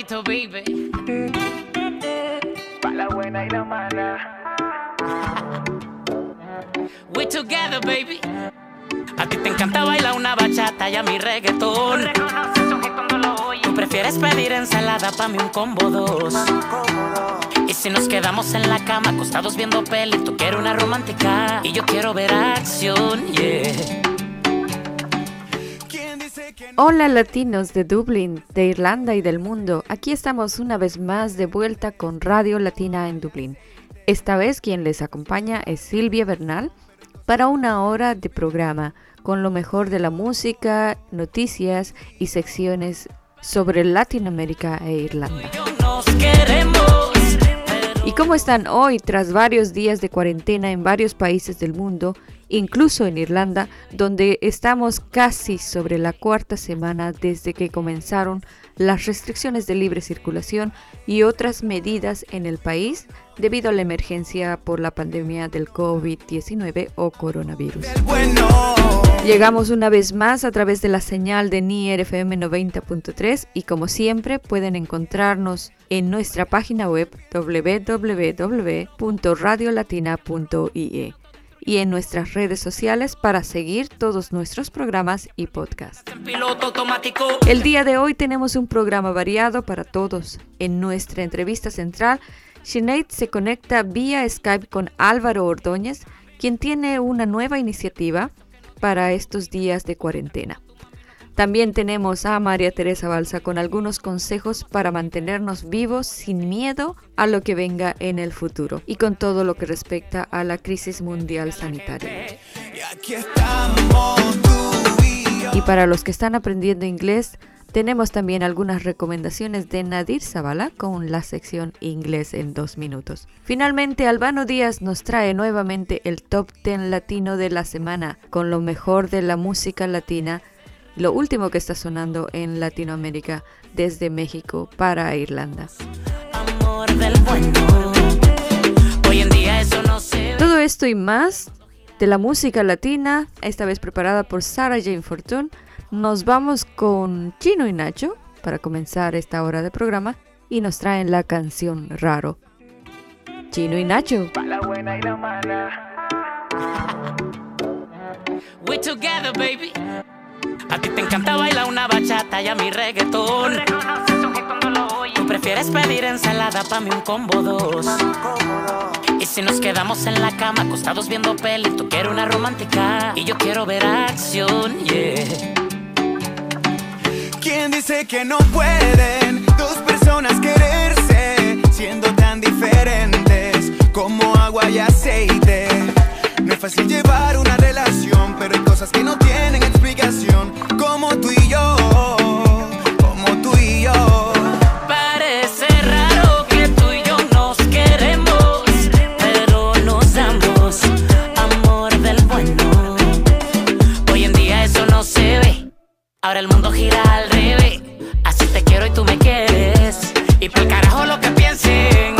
Favorito, baby. Pa' la buena y la mala. We together, baby. A ti te encanta bailar una bachata y a mi reggaetón. Tú prefieres pedir ensalada pa' mí un combo dos. Y si nos quedamos en la cama acostados viendo peli, tú quieres una romántica y yo quiero ver acción, yeah. Hola latinos de Dublín, de Irlanda y del mundo. Aquí estamos una vez más de vuelta con Radio Latina en Dublín. Esta vez quien les acompaña es Silvia Bernal para una hora de programa con lo mejor de la música, noticias y secciones sobre Latinoamérica e Irlanda. ¿Y cómo están hoy tras varios días de cuarentena en varios países del mundo incluso en Irlanda, donde estamos casi sobre la cuarta semana desde que comenzaron las restricciones de libre circulación y otras medidas en el país debido a la emergencia por la pandemia del COVID-19 o coronavirus. Llegamos una vez más a través de la señal de NIR FM 90.3 y como siempre pueden encontrarnos en nuestra página web www.radiolatina.ie y en nuestras redes sociales para seguir todos nuestros programas y podcasts. El día de hoy tenemos un programa variado para todos. En nuestra entrevista central, Sinead se conecta vía Skype con Álvaro Ordóñez, quien tiene una nueva iniciativa para estos días de cuarentena. También tenemos a María Teresa Balsa con algunos consejos para mantenernos vivos sin miedo a lo que venga en el futuro y con todo lo que respecta a la crisis mundial sanitaria. Y para los que están aprendiendo inglés, tenemos también algunas recomendaciones de Nadir Zavala con la sección Inglés en dos minutos. Finalmente, Albano Díaz nos trae nuevamente el Top 10 Latino de la semana con lo mejor de la música latina lo último que está sonando en Latinoamérica desde México para Irlanda. Todo esto y más de la música latina, esta vez preparada por Sarah Jane Fortune, nos vamos con Chino y Nacho para comenzar esta hora de programa y nos traen la canción Raro. Chino y Nacho. together, baby. A ti te encanta bailar una bachata y a mi reggaetón. Tú prefieres pedir ensalada pa' mí un combo dos. Y si nos quedamos en la cama acostados viendo peli, tú quieres una romántica y yo quiero ver acción, yeah. ¿Quién dice que no pueden dos personas quererse siendo tan diferentes como agua y aceite? Fácil llevar una relación, pero hay cosas que no tienen explicación, como tú y yo, como tú y yo. Parece raro que tú y yo nos queremos, pero nos damos amor del bueno. Hoy en día eso no se ve, ahora el mundo gira al revés. Así te quiero y tú me quieres, y por carajo lo que piensen.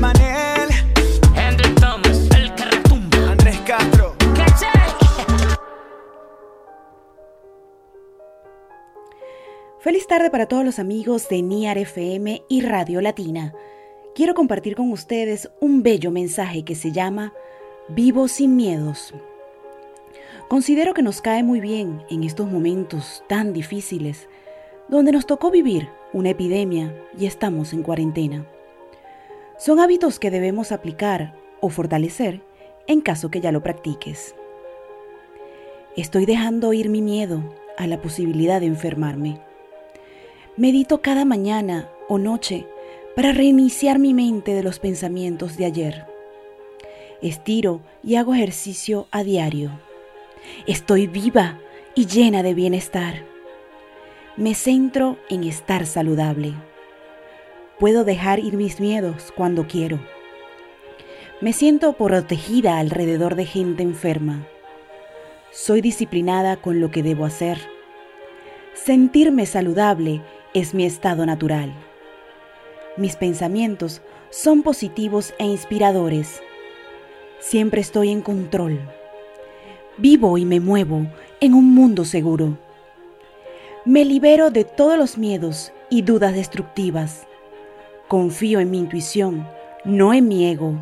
Manel, Thomas, el que retumba. Andrés Castro. Feliz tarde para todos los amigos de NIAR FM y Radio Latina. Quiero compartir con ustedes un bello mensaje que se llama Vivo sin miedos. Considero que nos cae muy bien en estos momentos tan difíciles, donde nos tocó vivir una epidemia y estamos en cuarentena. Son hábitos que debemos aplicar o fortalecer en caso que ya lo practiques. Estoy dejando ir mi miedo a la posibilidad de enfermarme. Medito cada mañana o noche para reiniciar mi mente de los pensamientos de ayer. Estiro y hago ejercicio a diario. Estoy viva y llena de bienestar. Me centro en estar saludable. Puedo dejar ir mis miedos cuando quiero. Me siento protegida alrededor de gente enferma. Soy disciplinada con lo que debo hacer. Sentirme saludable es mi estado natural. Mis pensamientos son positivos e inspiradores. Siempre estoy en control. Vivo y me muevo en un mundo seguro. Me libero de todos los miedos y dudas destructivas. Confío en mi intuición, no en mi ego.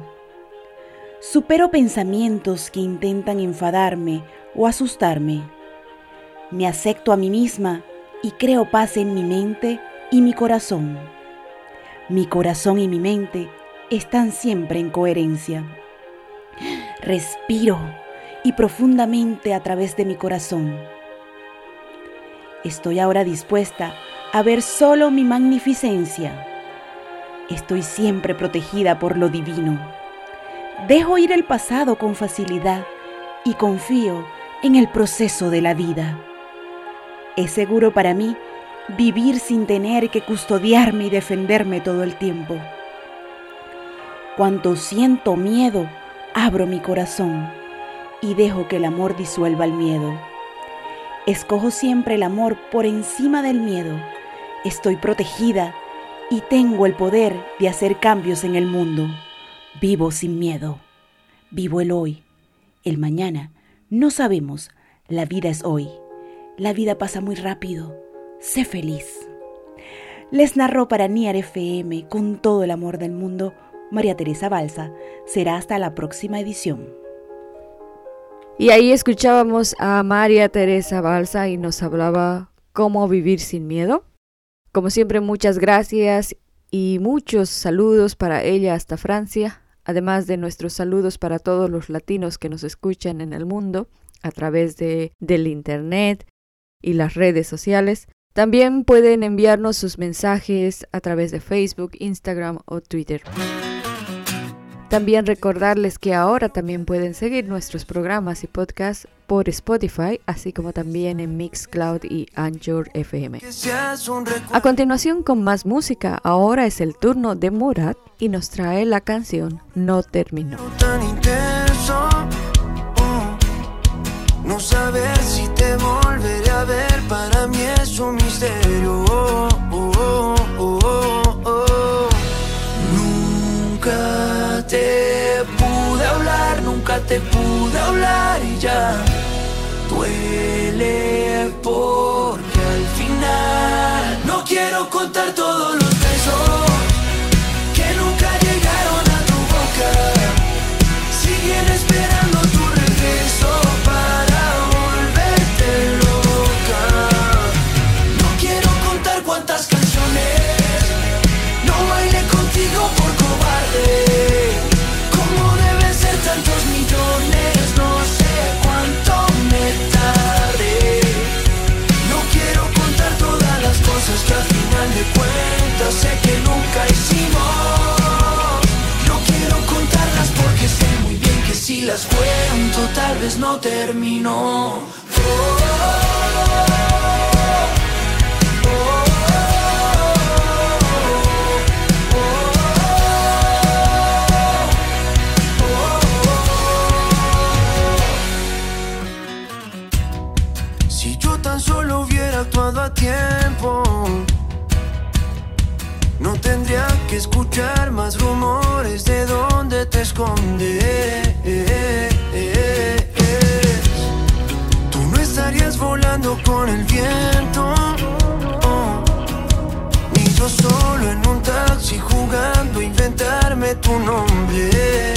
Supero pensamientos que intentan enfadarme o asustarme. Me acepto a mí misma y creo paz en mi mente y mi corazón. Mi corazón y mi mente están siempre en coherencia. Respiro y profundamente a través de mi corazón. Estoy ahora dispuesta a ver solo mi magnificencia. Estoy siempre protegida por lo divino. Dejo ir el pasado con facilidad y confío en el proceso de la vida. Es seguro para mí vivir sin tener que custodiarme y defenderme todo el tiempo. Cuando siento miedo, abro mi corazón y dejo que el amor disuelva el miedo. Escojo siempre el amor por encima del miedo. Estoy protegida y tengo el poder de hacer cambios en el mundo. Vivo sin miedo. Vivo el hoy. El mañana. No sabemos. La vida es hoy. La vida pasa muy rápido. Sé feliz. Les narró para Niar FM con todo el amor del mundo María Teresa Balsa. Será hasta la próxima edición. Y ahí escuchábamos a María Teresa Balsa y nos hablaba cómo vivir sin miedo. Como siempre, muchas gracias y muchos saludos para ella hasta Francia, además de nuestros saludos para todos los latinos que nos escuchan en el mundo a través de, del Internet y las redes sociales. También pueden enviarnos sus mensajes a través de Facebook, Instagram o Twitter. También recordarles que ahora también pueden seguir nuestros programas y podcasts por Spotify, así como también en Mixcloud y Anchor FM. A continuación, con más música, ahora es el turno de Murat y nos trae la canción No Terminó. No saber si te volveré a ver, para mí es un misterio. nunca te pude hablar y ya duele porque al final no quiero contar todos los cuentas sé que nunca hicimos. No quiero contarlas porque sé muy bien que si las cuento tal vez no termino. Si yo tan solo hubiera actuado a tiempo, tendría que escuchar más rumores de dónde te escondes. Tú no estarías volando con el viento, ni yo solo en un taxi jugando a inventarme tu nombre.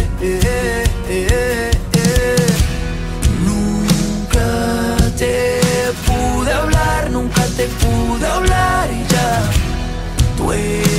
Nunca te pude hablar, nunca te pude hablar y ya duele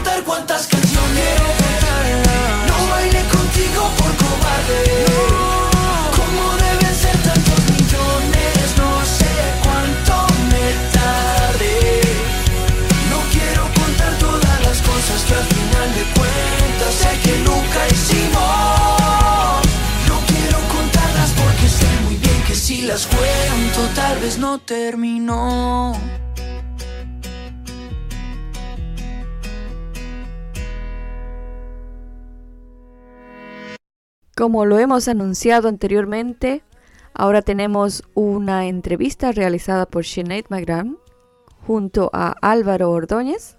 No contar cuántas canciones no bailé contigo por cobarde. Como deben ser tantos millones, no sé cuánto me tarde. No quiero contar todas las cosas que al final de cuentas sé que nunca hicimos. No quiero contarlas porque sé muy bien que si las cuento tal vez no terminó. Como lo hemos anunciado anteriormente, ahora tenemos una entrevista realizada por Sinead McGrath junto a Álvaro Ordóñez,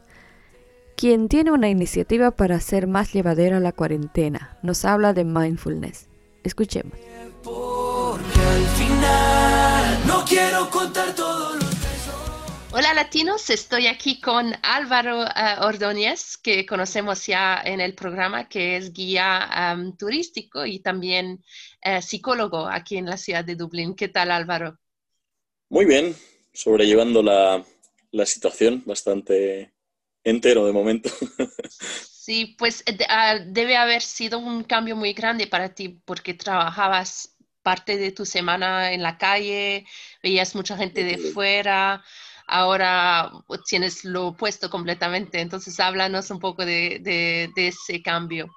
quien tiene una iniciativa para hacer más llevadera la cuarentena. Nos habla de mindfulness. Escuchemos. Porque al final no quiero contar todos los Hola latinos, estoy aquí con Álvaro eh, Ordóñez, que conocemos ya en el programa, que es guía am, turístico y también eh, psicólogo aquí en la ciudad de Dublín. ¿Qué tal Álvaro? Muy bien, sobrellevando la, la situación bastante entero de momento. Sí, pues ah, debe haber sido un cambio muy grande para ti porque trabajabas parte de tu semana en la calle, veías mucha gente de fuera, ahora tienes lo opuesto completamente. Entonces, háblanos un poco de, ese cambio.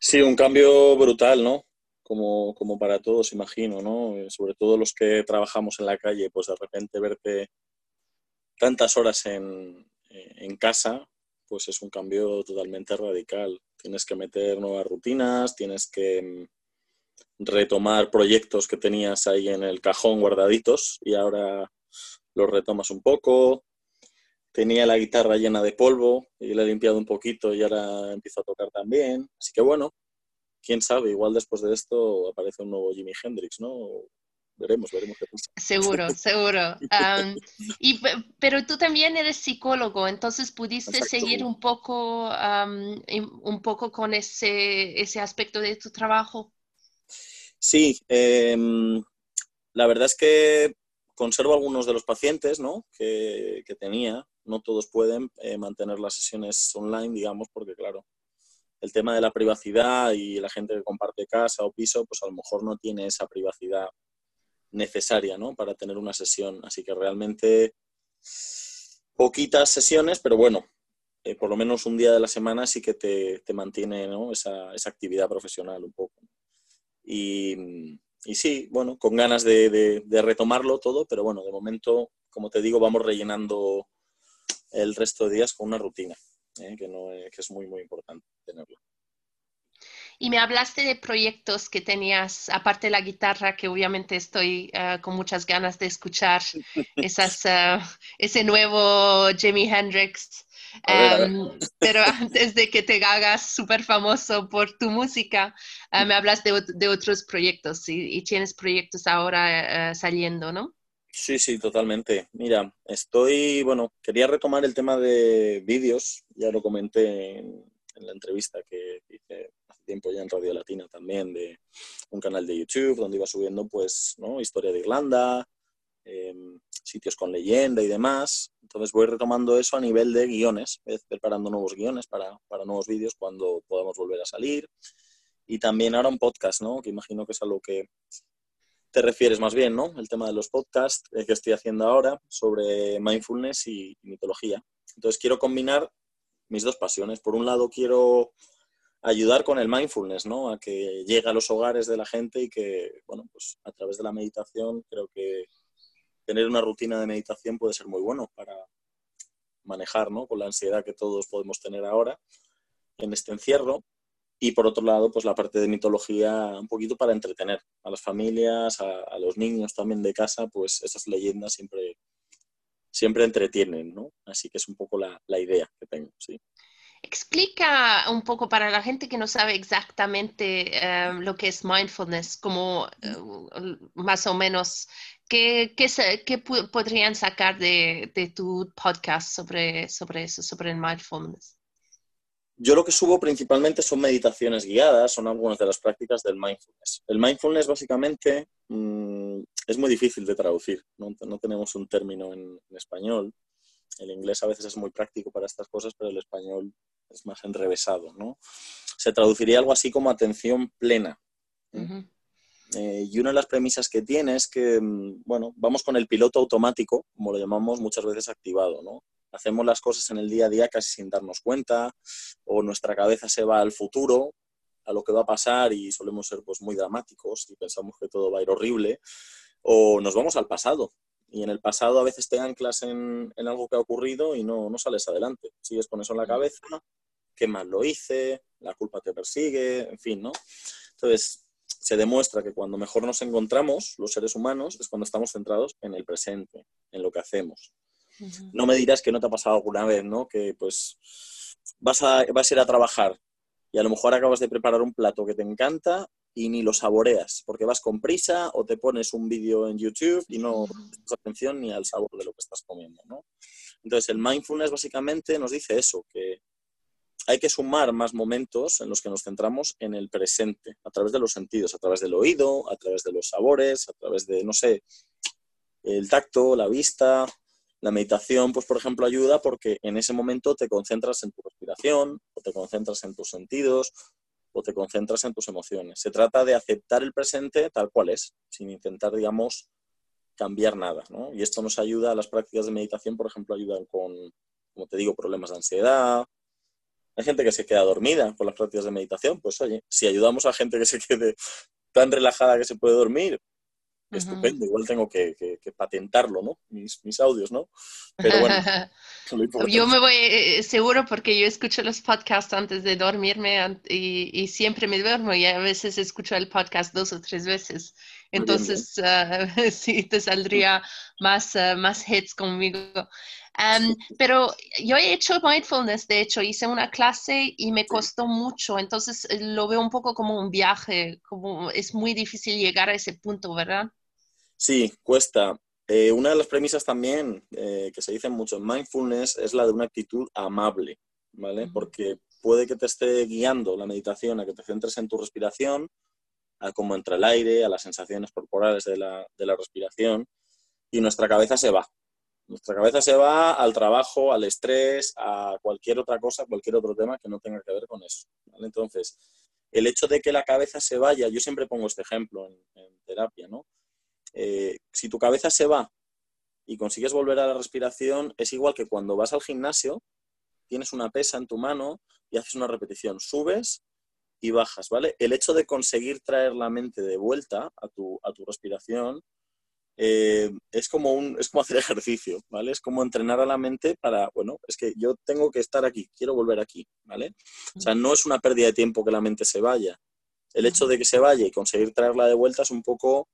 Sí, un cambio brutal, ¿no? como, como para todos, imagino, ¿no? Eh, sobre todo los que trabajamos en la calle, pues de repente verte tantas horas en, en casa, pues es un cambio totalmente radical. Tienes que meter nuevas rutinas, tienes que mm, retomar proyectos que tenías ahí en el cajón guardaditos y ahora los retomas un poco. Tenía la guitarra llena de polvo y la he limpiado un poquito y ahora empiezo a tocar también. Así que bueno, quién sabe, igual después de esto aparece un nuevo Jimi Hendrix, ¿no? Veremos, veremos qué pasa. Seguro, seguro. y, pero tú también eres psicólogo, entonces pudiste seguir un poco, un poco con ese, ese aspecto de tu trabajo. Sí, em, la verdad es que conservo algunos de los pacientes ¿no? que, tenía. No todos pueden eh, mantener las sesiones online, digamos, porque claro, el tema de la privacidad y la gente que comparte casa o piso, pues a lo mejor no tiene esa privacidad necesaria ¿no? para tener una sesión. Así que realmente poquitas sesiones, pero bueno, eh, por lo menos un día de la semana sí que te, te mantiene ¿no? esa, esa, actividad profesional un poco. Y, y sí, bueno, con ganas de, de, de, retomarlo todo, pero bueno, de momento, como te digo, vamos rellenando el resto de días con una rutina. ¿eh? que, no, que es muy, muy importante tenerlo. Y me hablaste de proyectos que tenías, aparte de la guitarra, que obviamente estoy uh, con muchas ganas de escuchar esas, uh, ese nuevo Jimi Hendrix. Um. Em, pero antes de que te hagas súper famoso por tu música, uh, me hablas de, de, otros proyectos y, y tienes proyectos ahora saliendo, ¿no? Sí, sí, totalmente. Mira, estoy, bueno, quería retomar el tema de vídeos, ya lo comenté en, en, la entrevista que hice hace tiempo ya en Radio Latina también, de un canal de YouTube donde iba subiendo, pues, ¿no? Historia de Irlanda, eh, sitios con leyenda y demás. Entonces voy retomando eso a nivel de guiones, preparando nuevos guiones para, para nuevos vídeos cuando podamos volver a salir. Y también ahora un podcast, ¿no? Que imagino que es algo que te refieres más bien, ¿no? El tema de los podcasts que estoy haciendo ahora sobre mindfulness y mitología. Entonces quiero combinar mis dos pasiones. Por un lado quiero ayudar con el mindfulness, ¿no? A que llegue a los hogares de la gente y que, bueno, pues a través de la meditación creo que tener una rutina de meditación puede ser muy bueno para manejar, ¿no? Con la ansiedad que todos podemos tener ahora en este encierro y por otro lado, pues la parte de mitología un poquito para entretener a las familias, a, a los niños también de casa, pues esas leyendas siempre, siempre entretienen, ¿no? Así que es un poco la, la idea que tengo, sí. Explica un poco para la gente que no sabe exactamente um, lo que es mindfulness, como uh, más o menos, ¿qué, qué, qué podrían sacar de, de, tu podcast sobre, sobre eso, sobre el mindfulness? Yo lo que subo principalmente son meditaciones guiadas, son algunas de las prácticas del mindfulness. El mindfulness básicamente mmm, es muy difícil de traducir, no, no tenemos un término en, en, español. El inglés a veces es muy práctico para estas cosas, pero el español es más enrevesado, ¿no? Se traduciría algo así como atención plena. Uh -huh. Eh, y una de las premisas que tiene es que, mm, bueno, vamos con el piloto automático, como lo llamamos muchas veces activado, ¿no? hacemos las cosas en el día a día casi sin darnos cuenta, o nuestra cabeza se va al futuro, a lo que va a pasar y solemos ser pues, muy dramáticos y pensamos que todo va a ir horrible, o nos vamos al pasado. Y en el pasado a veces te anclas en, en algo que ha ocurrido y no, no sales adelante. Sigues con eso en la cabeza, qué mal lo hice, la culpa te persigue, en fin, ¿no? Entonces, se demuestra que cuando mejor nos encontramos, los seres humanos, es cuando estamos centrados en el presente, en lo que hacemos. No me dirás que no te ha pasado alguna vez, ¿no? Que pues vas a, vas a ir a trabajar y a lo mejor acabas de preparar un plato que te encanta y ni lo saboreas porque vas con prisa o te pones un vídeo en YouTube y no prestas atención ni al sabor de lo que estás comiendo, ¿no? Entonces el mindfulness básicamente nos dice eso, que hay que sumar más momentos en los que nos centramos en el presente, a través de los sentidos, a través del oído, a través de los sabores, a través de, no sé, el tacto, la vista, la meditación, pues por ejemplo, ayuda porque en ese momento te concentras en tu respiración, o te concentras en tus sentidos, o te concentras en tus emociones. Se trata de aceptar el presente tal cual es, sin intentar, digamos, cambiar nada. ¿no? Y esto nos ayuda, las prácticas de meditación, por ejemplo, ayudan con, como te digo, problemas de ansiedad. Hay gente que se queda dormida con las prácticas de meditación, pues oye, si ayudamos a gente que se quede tan relajada que se puede dormir, estupendo. Igual tengo que, patentarlo, ¿no? Mis, audios, ¿no? Pero bueno. yo me voy eh, seguro porque yo escucho los podcasts antes de dormirme y, siempre me duermo y a veces escucho el podcast dos o tres veces. Entonces, ah, sí, te saldría más, ah, más hits conmigo. Pero yo he hecho mindfulness, de hecho, hice una clase y me costó mucho, entonces eh, lo veo un poco como un viaje, como es muy difícil llegar a ese punto, ¿verdad? Sí, cuesta. Eh, una de las premisas también eh, que se dice mucho en mindfulness es la de una actitud amable, ¿vale? Porque puede que te esté guiando la meditación a que te centres en tu respiración, a cómo entra el aire, a las sensaciones corporales de la, respiración, y nuestra cabeza se va. Nuestra cabeza se va al trabajo, al estrés, a cualquier otra cosa, cualquier otro tema que no tenga que ver con eso. Entonces, el hecho de que la cabeza se vaya, yo siempre pongo este ejemplo en, terapia, ¿no? Eh, si tu cabeza se va y consigues volver a la respiración, es igual que cuando vas al gimnasio, tienes una pesa en tu mano y haces una repetición, subes y bajas, ¿vale? El hecho de conseguir traer la mente de vuelta a tu, a tu respiración eh, es, como un, es como hacer ejercicio, ¿vale? Es como entrenar a la mente para, bueno, es que yo tengo que estar aquí, quiero volver aquí, ¿vale? O sea, no es una pérdida de tiempo que la mente se vaya. El hecho de que se vaya y conseguir traerla de vuelta es un poco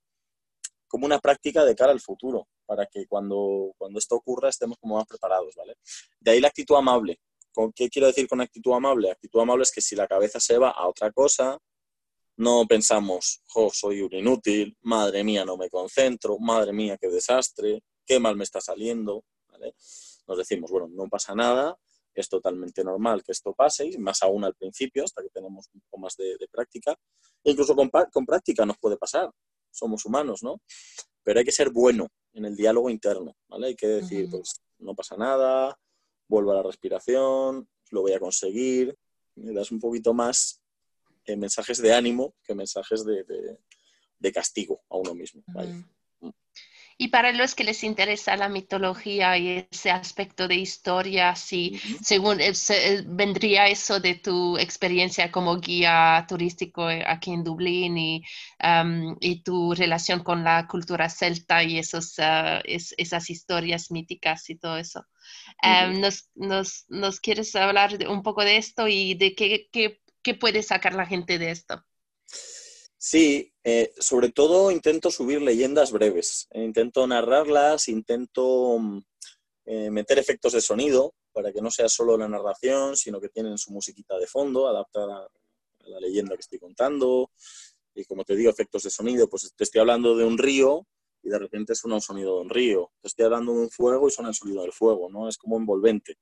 como una práctica de cara al futuro, para que cuando, cuando esto ocurra estemos como más preparados, ¿vale? De ahí la actitud amable. ¿Qué quiero decir con actitud amable? Actitud amable es que si la cabeza se va a otra cosa, no pensamos, jo, soy un inútil, madre mía, no me concentro, madre mía, qué desastre, qué mal me está saliendo, ¿vale? Nos decimos, bueno, no pasa nada, es totalmente normal que esto pase, y más aún al principio, hasta que tenemos un poco más de, práctica. incluso con, con, práctica nos puede pasar somos humanos, ¿no? Pero hay que ser bueno en el diálogo interno, ¿vale? Hay que decir, pues no pasa nada, vuelvo a la respiración, lo voy a conseguir, me das un poquito más eh, mensajes de ánimo que mensajes de, castigo a uno mismo. Y para los que les interesa la mitología y ese aspecto de historia, si según eh, eh, vendría eso de tu experiencia como guía turístico aquí en Dublín y, y tu relación con la cultura celta y esos, ah, esas historias míticas y todo eso. nos, nos, nos, quieres hablar un poco de esto y de qué, qué, qué puede sacar la gente de esto? Sí, eh, sobre todo intento subir leyendas breves. Eh, intento narrarlas, intento mm, eh, meter efectos de sonido para que no sea solo la narración, sino que tienen su musiquita de fondo adaptada a la leyenda que estoy contando. Y como te digo, efectos de sonido, pues te estoy hablando de un río y de repente suena un sonido de un río. Te estoy hablando de un fuego y suena el sonido del fuego, ¿no? Es como envolvente.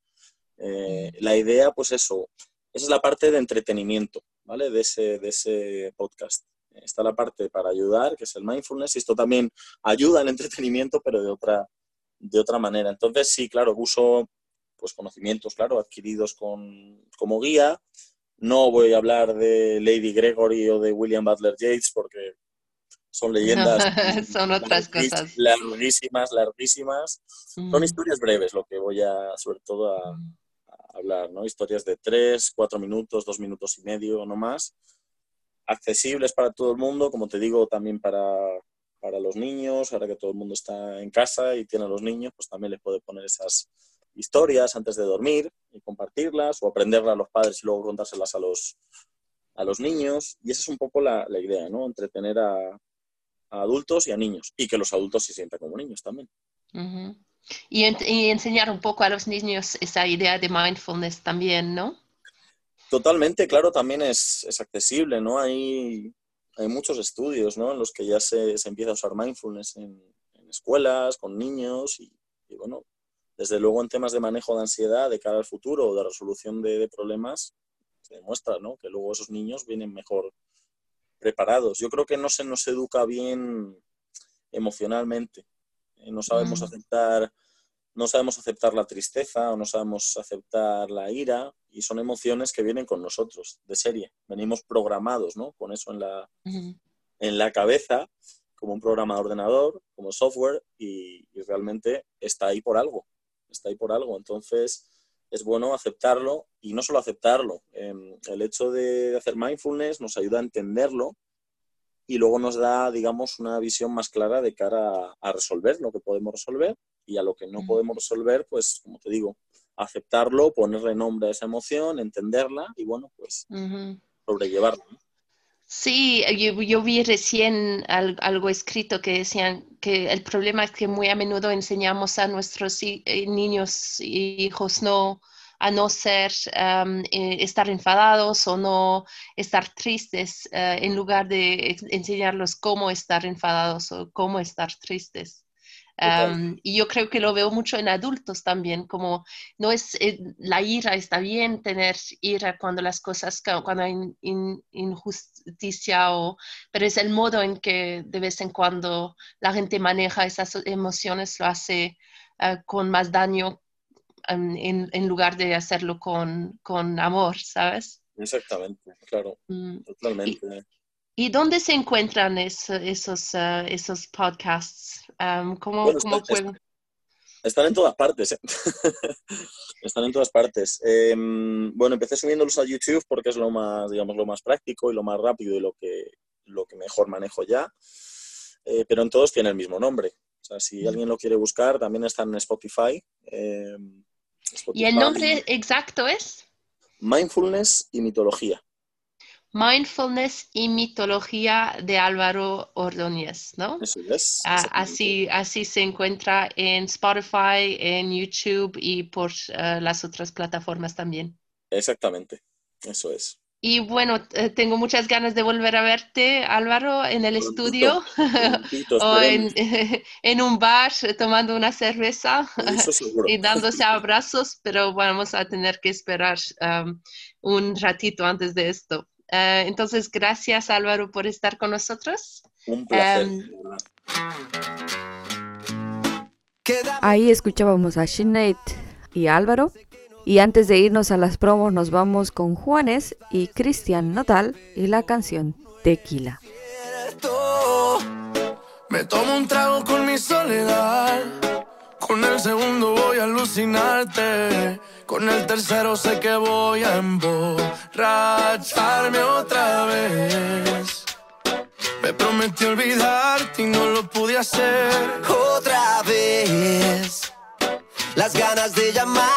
la idea, pues eso, esa es la parte de entretenimiento, ¿vale? De ese, de ese podcast está la parte para ayudar, que es el mindfulness, y esto también ayuda al entretenimiento, pero de otra, de otra manera. Entonces, sí, claro, uso pues, conocimientos, claro, adquiridos con, como guía. No voy a hablar de Lady Gregory o de William Butler Yeats porque son leyendas. son otras cosas. Larguísimas, larguísimas. Son historias breves lo que voy a, sobre todo, a hablar, ¿no? Historias de tres, cuatro minutos, dos minutos y medio, no más accesibles para todo el mundo, como te digo, también para, para los niños, ahora que todo el mundo está en casa y tiene a los niños, pues también les puede poner esas historias antes de dormir y compartirlas o aprenderlas a los padres y luego contárselas a los, a los niños. Y esa es un poco la, idea, ¿no? Entretener a, adultos y a niños y que los adultos se sientan como niños también. Y, enseñar un poco a los niños esa idea de mindfulness también, ¿no? Totalmente, claro, también es, accesible, ¿no? Hay, hay muchos estudios, ¿no? En los que ya se, empieza a usar mindfulness en, escuelas, con niños y, bueno, desde luego en temas de manejo de ansiedad de cara al futuro o de resolución de, problemas, se demuestra, ¿no? Que luego esos niños vienen mejor preparados. Yo creo que no se nos educa bien emocionalmente. Eh, no sabemos mm. aceptar no sabemos aceptar la tristeza o no sabemos aceptar la ira y son emociones que vienen con nosotros de serie. Venimos programados, ¿no? Con eso en la, en la cabeza, como un programa de ordenador, como software y, realmente está ahí por algo. Está ahí por algo. Entonces es bueno aceptarlo y no solo aceptarlo. Em, el hecho de hacer mindfulness nos ayuda a entenderlo y luego nos da, digamos, una visión más clara de cara a, resolver lo que podemos resolver y a lo que no podemos resolver, pues, como te digo, aceptarlo, ponerle nombre a esa emoción, entenderla y, bueno, pues, sobrellevarla. Sí, yo, vi recién algo escrito que decían que el problema es que muy a menudo enseñamos a nuestros eh, niños y hijos no a no ser eh, estar enfadados o no estar tristes eh, en lugar de enseñarlos cómo estar enfadados o cómo estar tristes. Y yo creo que lo veo mucho en adultos también, como no es eh, la ira, está bien tener ira cuando las cosas, cuando hay injusticia, o, pero es el modo en que de vez en cuando la gente maneja esas emociones, lo hace con más daño en, en, lugar de hacerlo con, con amor, ¿sabes? Exactamente, claro, mm, totalmente. ¿Y dónde se encuentran esos, uh, esos podcasts? Um, ¿Cómo, pueden? Están en todas partes. ¿eh? están en todas partes. Em, bueno, empecé subiéndolos a YouTube porque es lo más, digamos, lo más práctico y lo más rápido y lo que, lo que mejor manejo ya. Eh, pero en todos tiene el mismo nombre. O sea, si mm. alguien lo quiere buscar, también están en Spotify. Spotify. ¿Y el nombre exacto es? Mindfulness y mitología. Mindfulness y mitología de Álvaro Ordóñez, ¿no? Eso es. Ah, así, así se encuentra en Spotify, en YouTube y por eh, las otras plataformas también. Exactamente, eso es. Y bueno, eh, tengo muchas ganas de volver a verte, Álvaro, en el estudio o en, un bar tomando una cerveza y dándose abrazos, pero vamos a tener que esperar um, un ratito antes de esto. Eh, entonces, gracias Álvaro por estar con nosotros. Un placer. Em, ahí escuchábamos a Sinead y Álvaro. Y antes de irnos a las promos, nos vamos con Juanes y Cristian Notal y la canción Tequila. Me tomo un trago con mi soledad. Con el segundo voy a alucinarte. Con el tercero sé que voy a emborracharme otra vez. Me prometí olvidarte y no lo pude hacer otra vez. Las ganas de llamarte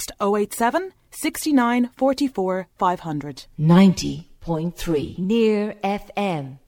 Text 087 69 44 500. 90.3 Near FM.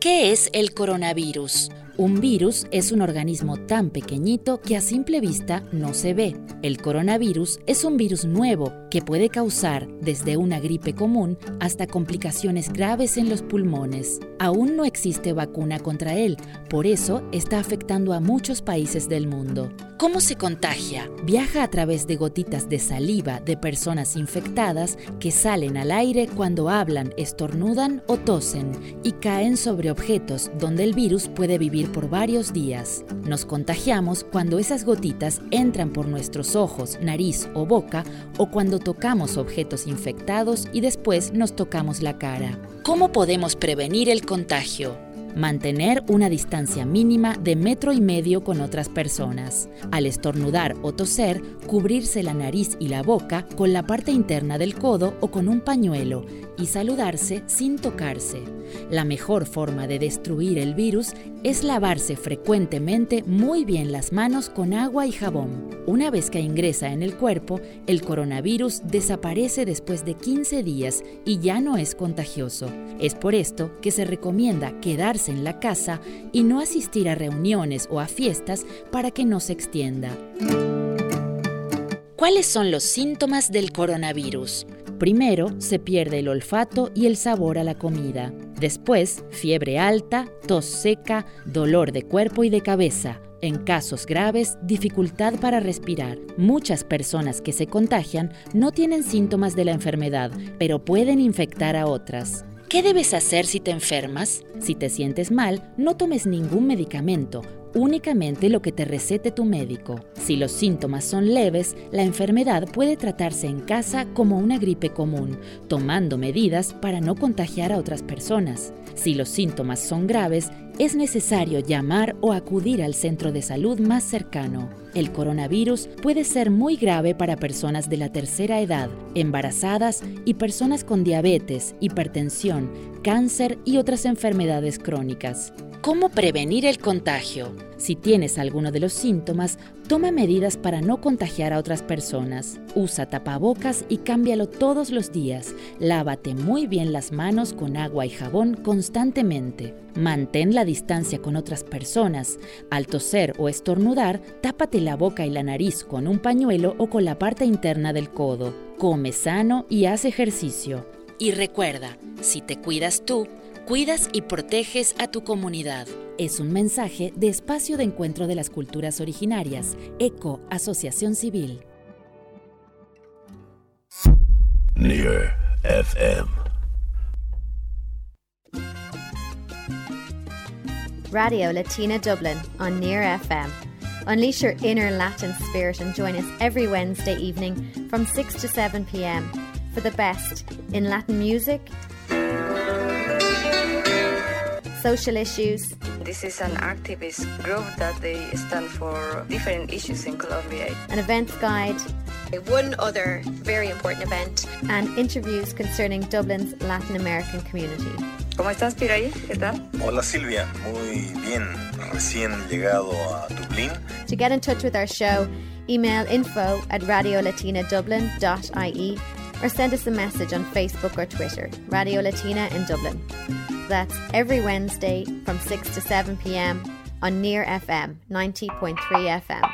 ¿Qué es el coronavirus? Un virus es un organismo tan pequeñito que a simple vista no se ve. El coronavirus es un virus nuevo que puede causar desde una gripe común hasta complicaciones graves en los pulmones. Aún no existe vacuna contra él, por eso está afectando a muchos países del mundo. ¿Cómo se contagia? Viaja a través de gotitas de saliva de personas infectadas que salen al aire cuando hablan, estornudan o tosen y caen sobre objetos donde el virus puede vivir por varios días. Nos contagiamos cuando esas gotitas entran por nuestros ojos, nariz o boca o cuando tocamos objetos infectados y después nos tocamos la cara. ¿Cómo podemos prevenir el contagio? Mantener una distancia mínima de metro y medio con otras personas. Al estornudar o toser, cubrirse la nariz y la boca con la parte interna del codo o con un pañuelo y saludarse sin tocarse. La mejor forma de destruir el virus es lavarse frecuentemente muy bien las manos con agua y jabón. Una vez que ingresa en el cuerpo, el coronavirus desaparece después de 15 días y ya no es contagioso. Es por esto que se recomienda quedarse en la casa y no asistir a reuniones o a fiestas para que no se extienda. ¿Cuáles son los síntomas del coronavirus? Primero, se pierde el olfato y el sabor a la comida. Después, fiebre alta, tos seca, dolor de cuerpo y de cabeza. En casos graves, dificultad para respirar. Muchas personas que se contagian no tienen síntomas de la enfermedad, pero pueden infectar a otras. ¿Qué debes hacer si te enfermas? Si te sientes mal, no tomes ningún medicamento, únicamente lo que te recete tu médico. Si los síntomas son leves, la enfermedad puede tratarse en casa como una gripe común, tomando medidas para no contagiar a otras personas. Si los síntomas son graves, es necesario llamar o acudir al centro de salud más cercano. El coronavirus puede ser muy grave para personas de la tercera edad, embarazadas y personas con diabetes, hipertensión, cáncer y otras enfermedades crónicas. ¿Cómo prevenir el contagio? Si tienes alguno de los síntomas, toma medidas para no contagiar a otras personas. Usa tapabocas y cámbialo todos los días. Lávate muy bien las manos con agua y jabón constantemente. Mantén la distancia con otras personas. Al toser o estornudar, tápate la boca y la nariz con un pañuelo o con la parte interna del codo. Come sano y haz ejercicio. Y recuerda, si te cuidas tú, Cuidas y proteges a tu comunidad. Es un mensaje de Espacio de Encuentro de las Culturas Originarias, ECO, Asociación Civil. Near FM. Radio Latina Dublin on Near FM. Unleash your inner Latin spirit and join us every Wednesday evening from 6 to 7 p.m. for the best in Latin music social issues. This is an activist group that they stand for different issues in Colombia. An events guide. One other very important event. And interviews concerning Dublin's Latin American community. ¿Cómo estás, Piray? ¿Qué tal? Hola, Silvia. Muy bien. Recién llegado a Dublín. To get in touch with our show, email info at radiolatinadublin.ie or send us a message on Facebook or Twitter, Radio Latina in Dublin. That's every Wednesday from 6 to 7 pm on Near FM 90.3 FM.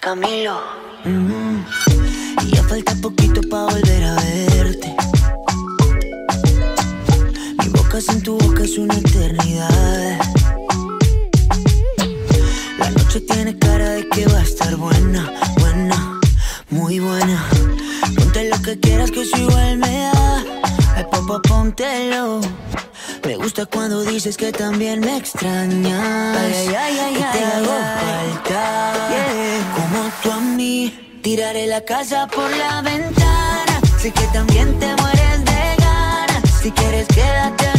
Camilo, mm, ya falta poquito para volver a verte. Mi boca sin tu boca es una eternidad. Noche tiene cara de que va a estar buena, buena muy buena. Ponte lo que quieras que eso igual me da. Ay, papá, póntelo. Me gusta cuando dices que también me extrañas. Ay, ay, ay, que te hago falta. Como tú a mí, tiraré la casa por la ventana. Sé que también te mueres de ganas. Si quieres, quédate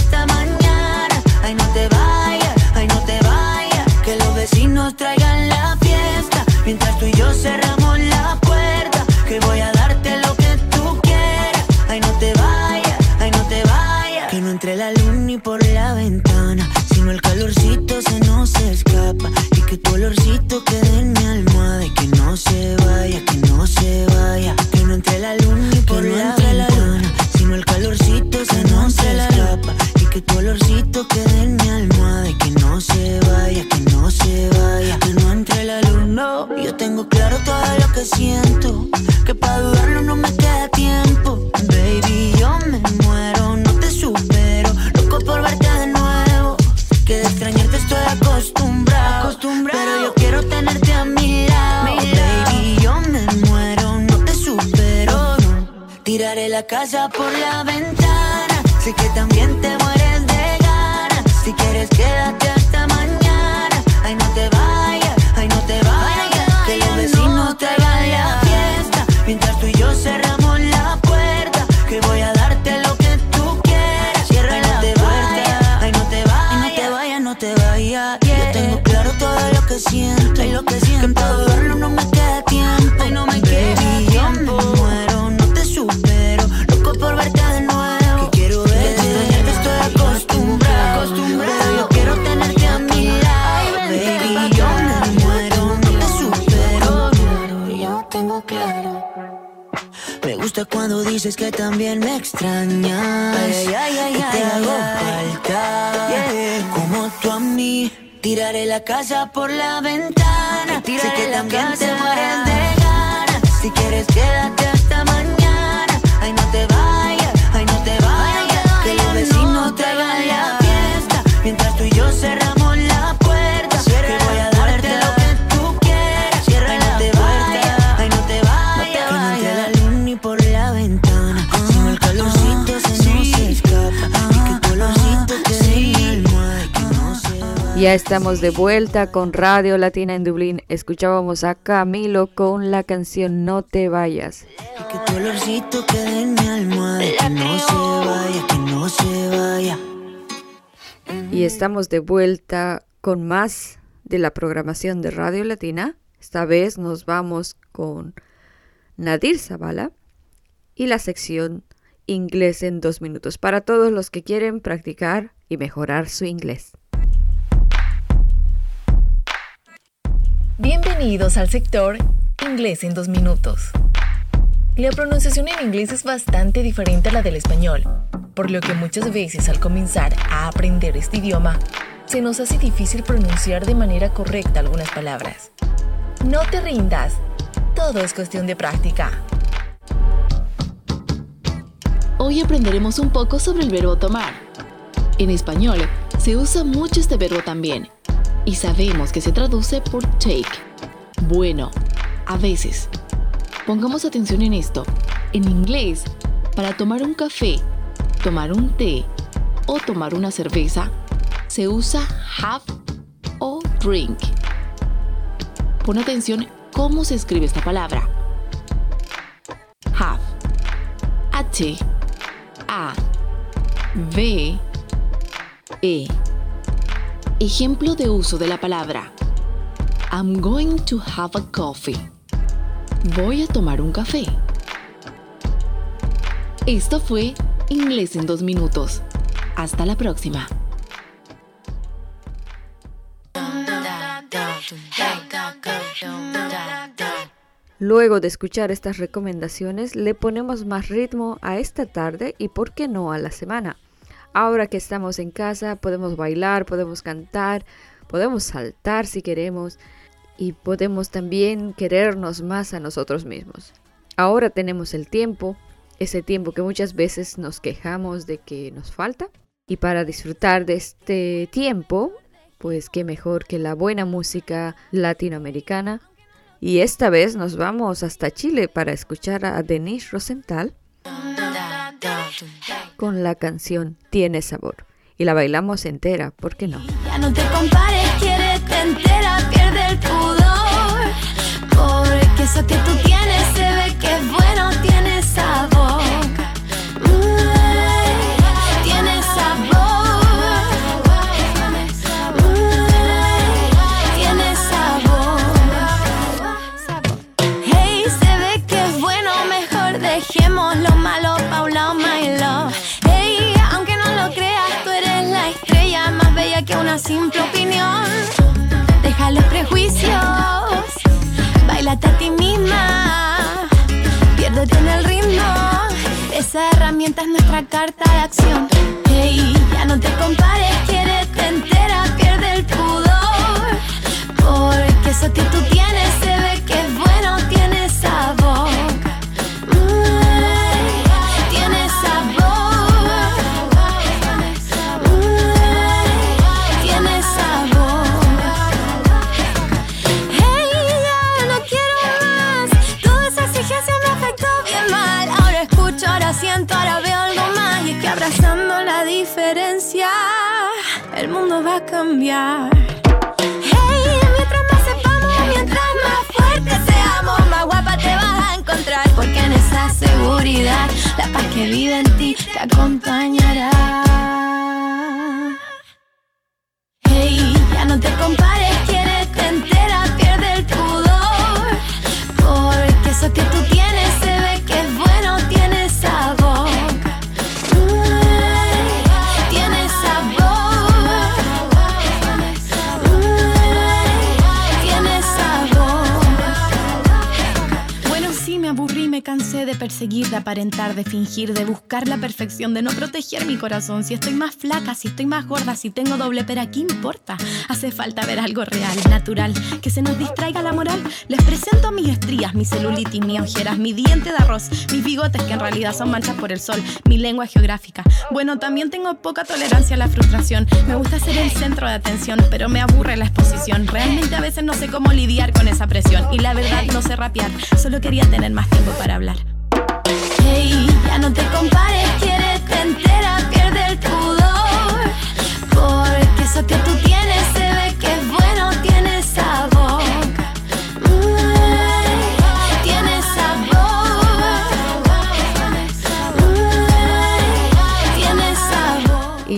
hago. Como tú a mí. Tiraré la casa por la ventana. sé que la también te casa. mueres de ganas. Si quieres, quédate hasta mañana. Ay, no te vayas, ay, no te vayas. que los vecinos te hagan la fiesta. Mientras tú y yo cerramos Ya estamos de vuelta con Radio Latina en Dublín. Escuchábamos a Camilo con la canción No te vayas. Que tu olorcito quede en mi almohada. Que no se vaya, que no se vaya. Y estamos de vuelta con más de la programación de Radio Latina. Esta vez nos vamos con Nadir Zavala y la sección Inglés en dos minutos para todos los que quieren practicar y mejorar su inglés. Bienvenidos al sector Inglés en dos minutos. La pronunciación en inglés es bastante diferente a la del español, por lo que muchas veces al comenzar a aprender este idioma, se nos hace difícil pronunciar de manera correcta algunas palabras. No te rindas, todo es cuestión de práctica. Hoy aprenderemos un poco sobre el verbo tomar. En español se usa mucho este verbo también y sabemos que se traduce por take. Bueno, a veces. Pongamos atención en esto. En inglés, para tomar un café, tomar un té o tomar una cerveza, se usa have o drink. Pon atención cómo se escribe esta palabra. Have. H. A. V. E. Ejemplo de uso de la palabra. I'm going to have a coffee. Voy a tomar un café. Esto fue Inglés en dos minutos. Hasta la próxima. Luego de escuchar estas recomendaciones, le ponemos más ritmo a esta tarde y, por qué no, a la semana. Ahora que estamos en casa, podemos bailar, podemos cantar, podemos saltar si queremos y podemos también querernos más a nosotros mismos. Ahora tenemos el tiempo, ese tiempo que muchas veces nos quejamos de que nos falta. Y para disfrutar de este tiempo, pues qué mejor que la buena música latinoamericana. Y esta vez nos vamos hasta Chile para escuchar a Denise Rosenthal con la canción Tiene Sabor. Y la bailamos entera, ¿por qué no? Ya no te compares, quiérete entera, pierde el pudor. Porque eso que tú tienes simple opinión. Deja los prejuicios, bailate a ti misma. Piérdete en el ritmo, esa herramienta es nuestra carta de acción. Hey, ya no te compares, quiérete entera, pierde el pudor. Porque eso que tú tienes se ve que es Hey, mientras más sepamos, mientras más fuerte seamos, más guapa te vas a encontrar. Porque en esa seguridad, la paz que vive en ti te acompañará. Hey, ya no te compares, quieres te entera, pierde el pudor. Porque eso que tú tienes perseguir, de aparentar, de fingir, de buscar la perfección, de no proteger mi corazón. Si estoy más flaca, si estoy más gorda, si tengo doble pera, ¿qué importa? Hace falta ver algo real, natural, que se nos distraiga la moral. Les presento mis estrías, mi celulitis, mis ojeras, mi diente de arroz, mis bigotes que en realidad son manchas por el sol, mi lengua geográfica. Bueno, también tengo poca tolerancia a la frustración. Me gusta ser el centro de atención, pero me aburre la exposición. Realmente a veces no sé cómo lidiar con esa presión. Y la verdad no sé rapear, solo quería tener más tiempo para hablar. Ya no te compares, quieres te entera, pierde el pudor. Porque eso que tú tienes se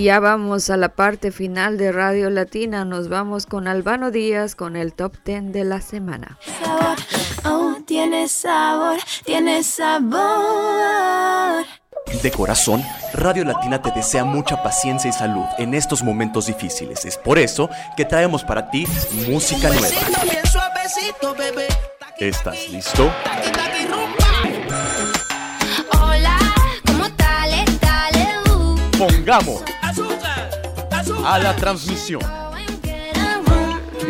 ya vamos a la parte final de Radio Latina. Nos vamos con Albano Díaz con el top 10 de la semana. sabor, oh, tiene sabor, tiene sabor. De corazón, Radio Latina te desea mucha paciencia y salud en estos momentos difíciles. Es por eso que traemos para ti música nueva. ¿Estás listo? Hola, ¿cómo tal? Pongamos a la transmisión.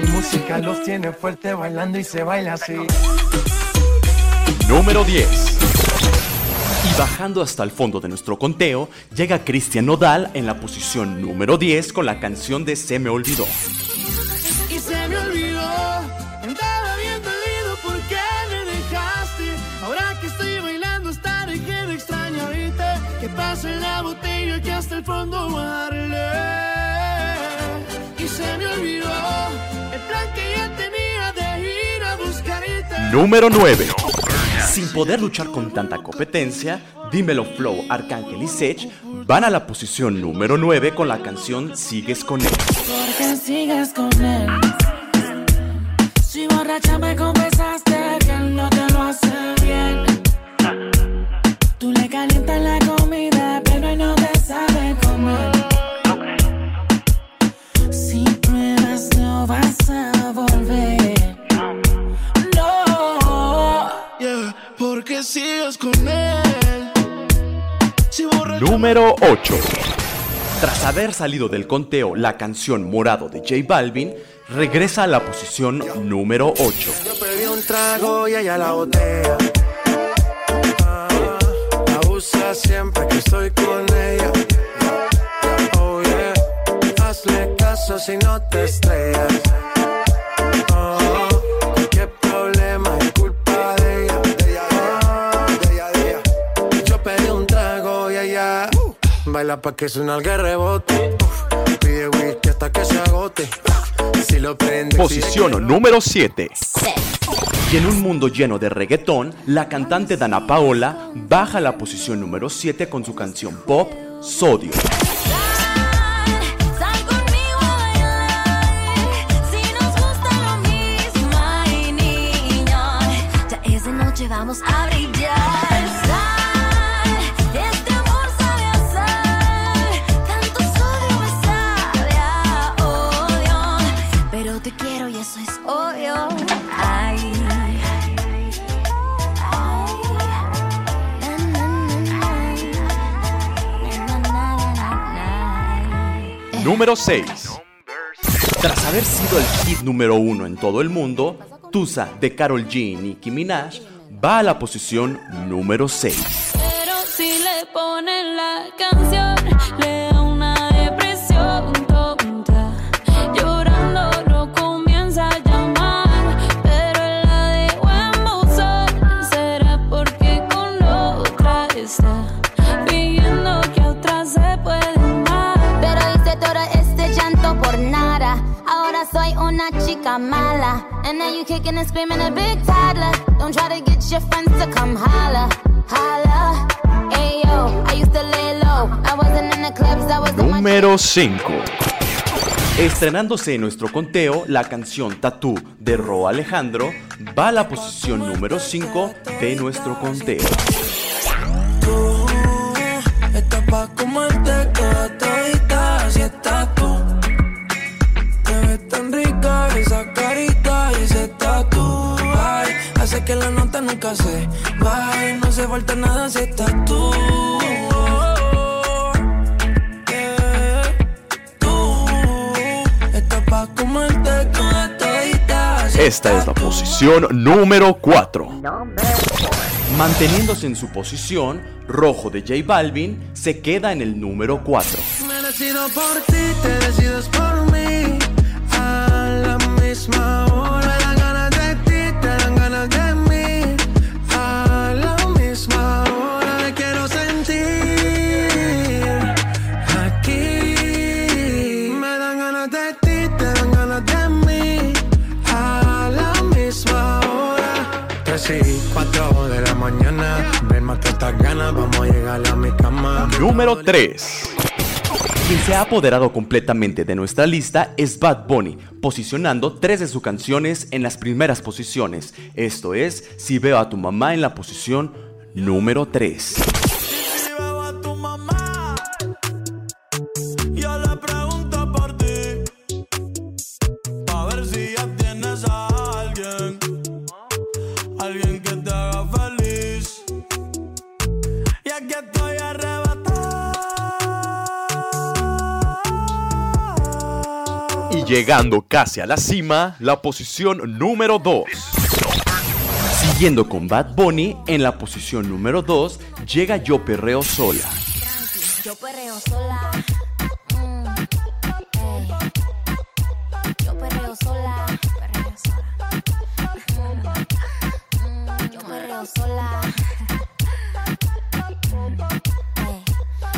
Mi música los tiene fuerte bailando y se baila así. Número 10. Y bajando hasta el fondo de nuestro conteo, llega Cristian Nodal en la posición número 10 con la canción de Se me olvidó. Y se me olvidó. Andaba bien dolido porque me dejaste. Ahora que estoy bailando, que me extrañarte. Que pase la botella que hasta el fondo. Y se me olvidó el plan que ya tenía de ir a buscarte. Número 9. Sin poder luchar con tanta competencia, Dímelo Flow, Arcángel y Sech van a la posición número 9 con la canción Sigues con él. Porque sigues con él. Si borracha me confesaste con él. Si Número 8. Tras haber salido del conteo la canción Morado de J Balvin, regresa a la posición número 8. Yo pedí un trago y ella la botella. Ah, la usa siempre que estoy con ella. Oh yeah, hazle caso si no te estrellas. Baila pa' que suena el rebote. Pide whisky hasta que se agote. Si lo prende, Posición número 7. Y en un mundo lleno de reggaetón, la cantante Dana Paola baja a la posición número 7 con su canción pop Sodio. Número 6. Tras haber sido el hit número 1 en todo el mundo, Tusa de Carol G y Nicki Minaj va a la posición número 6. Pero si le ponen la canción, le I'm mala. And now you kicking and screaming a big toddler. Don't try to get your friends to come holla, holla. Ayo, I used to lay low. I wasn't in the clubs, I was in my Número 5. Estrenándose en nuestro conteo, la canción Tattoo de Ro Alejandro va a la posición número 5 de nuestro conteo. Que la nota nunca se vaya. No se falta nada si estás tú. Yeah. Tú estás pa' comerte toda todita, así Esta es la posición número 4. Manteniéndose en su posición, Rojo de J Balvin se queda en el número 4. Me decido por ti, te decides por mí. A la misma Número 3. Quien se ha apoderado completamente de nuestra lista es Bad Bunny, posicionando tres de sus canciones en las primeras posiciones. Esto es Si veo a tu mamá en la posición número 3. Llegando casi a la cima, la posición número 2. Siguiendo con Bad Bunny, en la posición número 2 llega Yo Perreo Sola. Yo perreo sola. Mm. Yo perreo sola. Perreo sola. Mm, mm, yo perreo sola.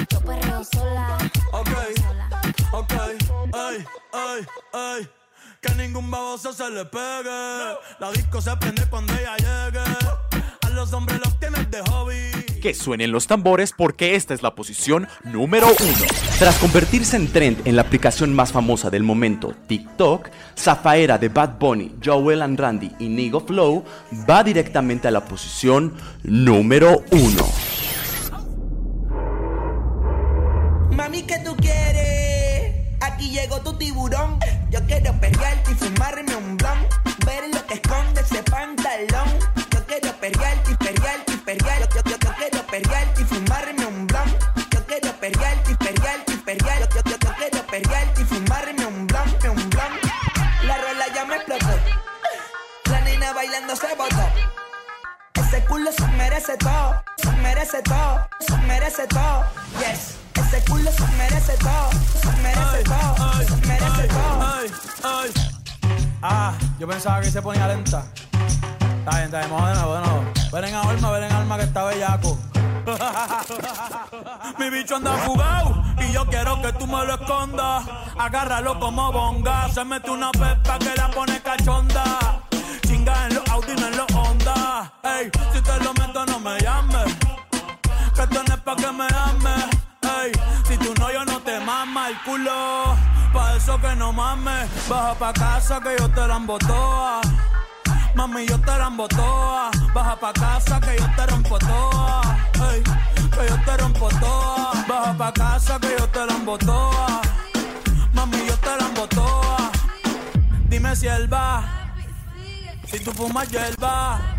Yo perreo sola. Ok, ok, ay, ay, ay. Que ningún baboso se le pegue. La disco se prende cuando ella llegue. A los hombres los tienes de hobby. Que suenen los tambores porque esta es la posición número 1. Tras convertirse en trend en la aplicación más famosa del momento, TikTok, Zafaera de Bad Bunny, Joel and Randy y Nigo Flow va directamente a la posición número 1. Todo, se merece todo, se merece todo. Yes. Ese culo se merece todo, se merece todo, se merece todo. Ay, ay. Ah, yo pensaba que se ponía lenta. Está bien, está bien, vamos de nuevo, de nuevo. Ven en alma, ven en alma que está bellaco. Mi bicho anda fugado y yo quiero que tú me lo escondas. Agárralo como bonga. Se mete una pepa que la pone cachonda. Chinga en los Audi, no en los Ey, si te lo meto, no me llames. Que esto no es pa' que me ames. Ey, si tú no, yo no te mama el culo. Pa' eso que no mames. Baja pa' casa que yo te la embotoa. Mami, yo te la embotoa. Baja pa' casa que yo te rompo toa. Ey, que yo te rompo toa. Baja pa' casa que yo te la. Mami, yo te la embotoa. Dime si él va. Si tú fumas hierba. Yeah,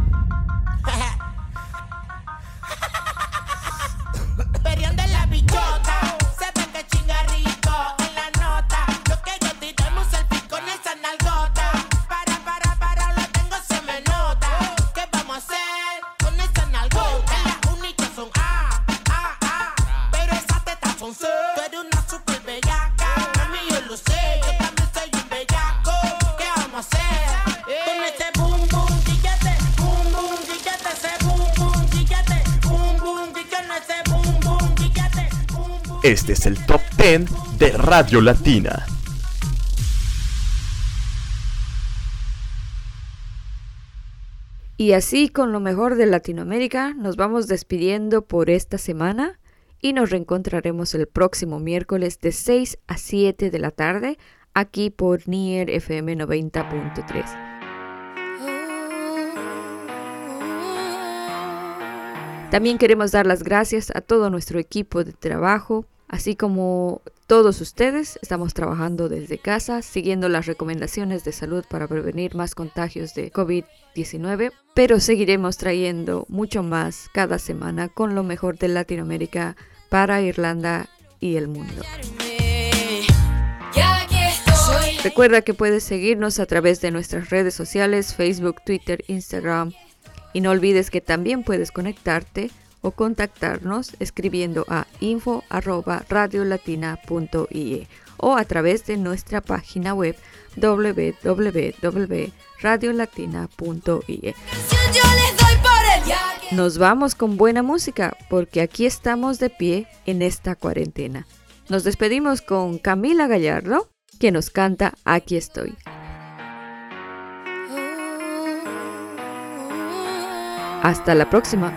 Este es el Top 10 de Radio Latina. Y así con lo mejor de Latinoamérica nos vamos despidiendo por esta semana y nos reencontraremos el próximo miércoles de 6 a 7 de la tarde aquí por Nier FM 90.3. También queremos dar las gracias a todo nuestro equipo de trabajo, así como todos ustedes. Estamos trabajando desde casa, siguiendo las recomendaciones de salud para prevenir más contagios de COVID-19, pero seguiremos trayendo mucho más cada semana con lo mejor de Latinoamérica para Irlanda y el mundo. Recuerda que puedes seguirnos a través de nuestras redes sociales, Facebook, Twitter, Instagram. Y no olvides que también puedes conectarte o contactarnos escribiendo a info.radiolatina.ie o a través de nuestra página web www.radiolatina.ie. Nos vamos con buena música porque aquí estamos de pie en esta cuarentena. Nos despedimos con Camila Gallardo que nos canta Aquí estoy. Hasta la próxima.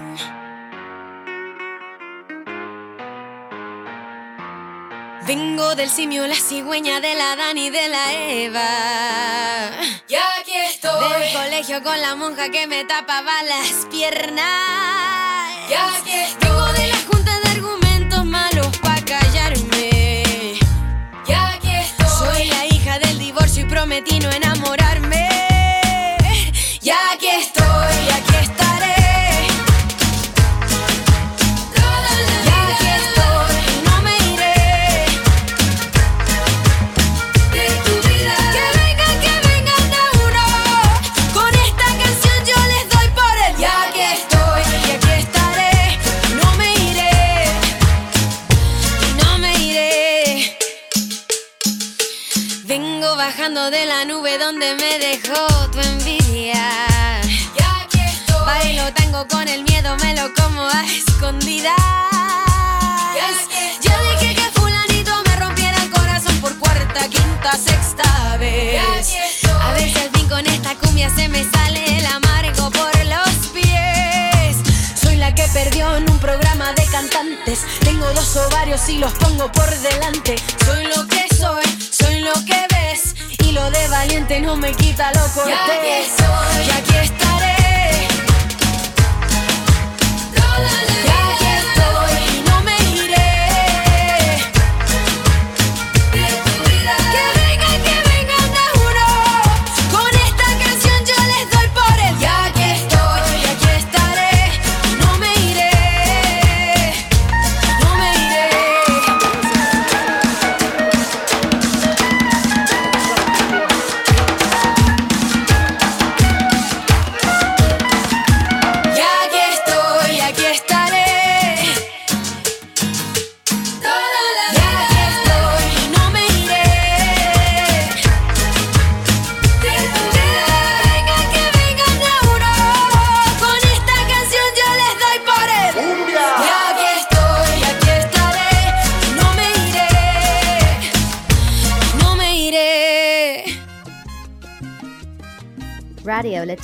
Del simio, la cigüeña de la Dani y de la Eva. Y aquí estoy. Del colegio con la monja que me tapaba las piernas. Y aquí estoy. Donde me dejó tu envidia. Y aquí estoy. Bailo tango con el miedo, me lo como a escondidas. Y aquí Yo dije que fulanito me rompiera el corazón por cuarta, quinta, sexta vez. Y aquí estoy. A ver si al fin con esta cumbia se me sale el amargo por los pies. Soy la que perdió en un programa de cantantes. Tengo dos ovarios y los pongo por delante. Soy lo que soy, soy lo que ves. Y lo de valiente no me quita lo cortés. aquí soy. Y aquí estaré.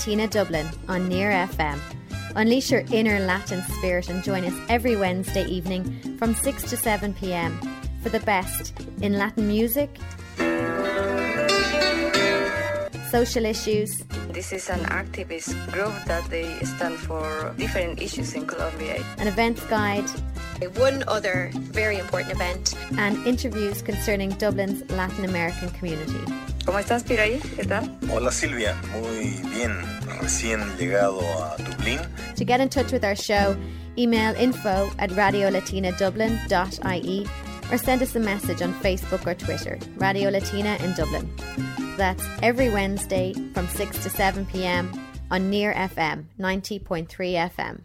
Radio Latina Dublin on Near FM. Unleash your inner Latin spirit and join us every Wednesday evening from 6 to 7 pm for the best in Latin music, social issues, This is an activist group that they stand for different issues in Colombia. an events guide, One other very important event and interviews concerning Dublin's Latin American community. ¿Cómo estás, Piraí? ¿Qué tal? Hola Silvia, muy bien, recién llegado a Dublín. To get in touch with our show, email info at radiolatinadublin.ie or send us a message on Facebook or Twitter, Radio Latina in Dublin. That's every Wednesday from 6 to 7 pm on Near FM 90.3 FM.